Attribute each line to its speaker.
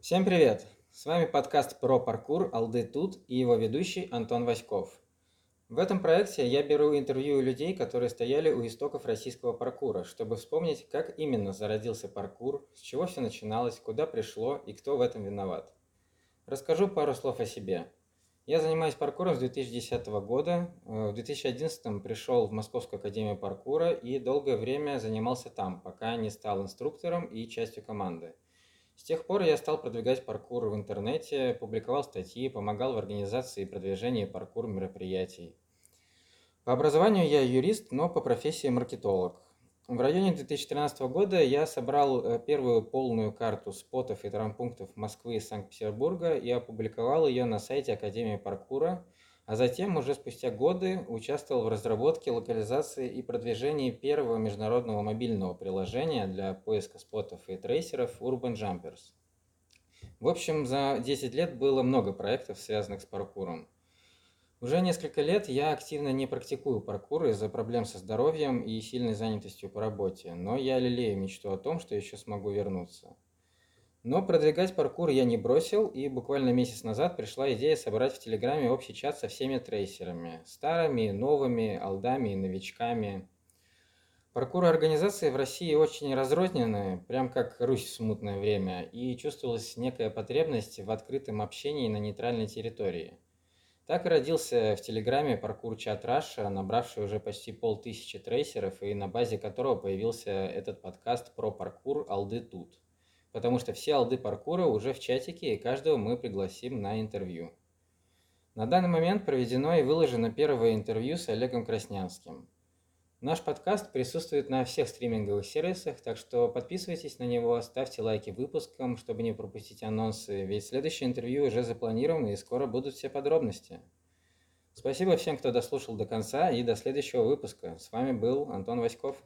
Speaker 1: Всем привет! С вами подкаст про паркур «Алды тут» и его ведущий Антон Васьков. В этом проекте я беру интервью у людей, которые стояли у истоков российского паркура, чтобы вспомнить, как именно зародился паркур, с чего все начиналось, куда пришло и кто в этом виноват. Расскажу пару слов о себе. Я занимаюсь паркуром с 2010 года. В 2011 пришел в Московскую академию паркура и долгое время занимался там, пока не стал инструктором и частью команды – с тех пор я стал продвигать паркур в интернете, публиковал статьи, помогал в организации и продвижении паркур мероприятий. По образованию я юрист, но по профессии маркетолог. В районе 2013 года я собрал э, первую полную карту спотов и травмпунктов Москвы и Санкт-Петербурга и опубликовал ее на сайте Академии паркура – а затем, уже спустя годы, участвовал в разработке, локализации и продвижении первого международного мобильного приложения для поиска спотов и трейсеров Urban Jumpers. В общем, за 10 лет было много проектов, связанных с паркуром. Уже несколько лет я активно не практикую паркур из-за проблем со здоровьем и сильной занятостью по работе, но я лелею мечту о том, что еще смогу вернуться – но продвигать паркур я не бросил, и буквально месяц назад пришла идея собрать в Телеграме общий чат со всеми трейсерами. Старыми, новыми, алдами и новичками. Паркур организации в России очень разрозненные, прям как Русь в смутное время, и чувствовалась некая потребность в открытом общении на нейтральной территории. Так и родился в Телеграме паркур чат Раша, набравший уже почти полтысячи трейсеров, и на базе которого появился этот подкаст про паркур «Алды тут» потому что все алды паркура уже в чатике, и каждого мы пригласим на интервью. На данный момент проведено и выложено первое интервью с Олегом Краснянским. Наш подкаст присутствует на всех стриминговых сервисах, так что подписывайтесь на него, ставьте лайки выпускам, чтобы не пропустить анонсы, ведь следующее интервью уже запланировано и скоро будут все подробности. Спасибо всем, кто дослушал до конца и до следующего выпуска. С вами был Антон Васьков.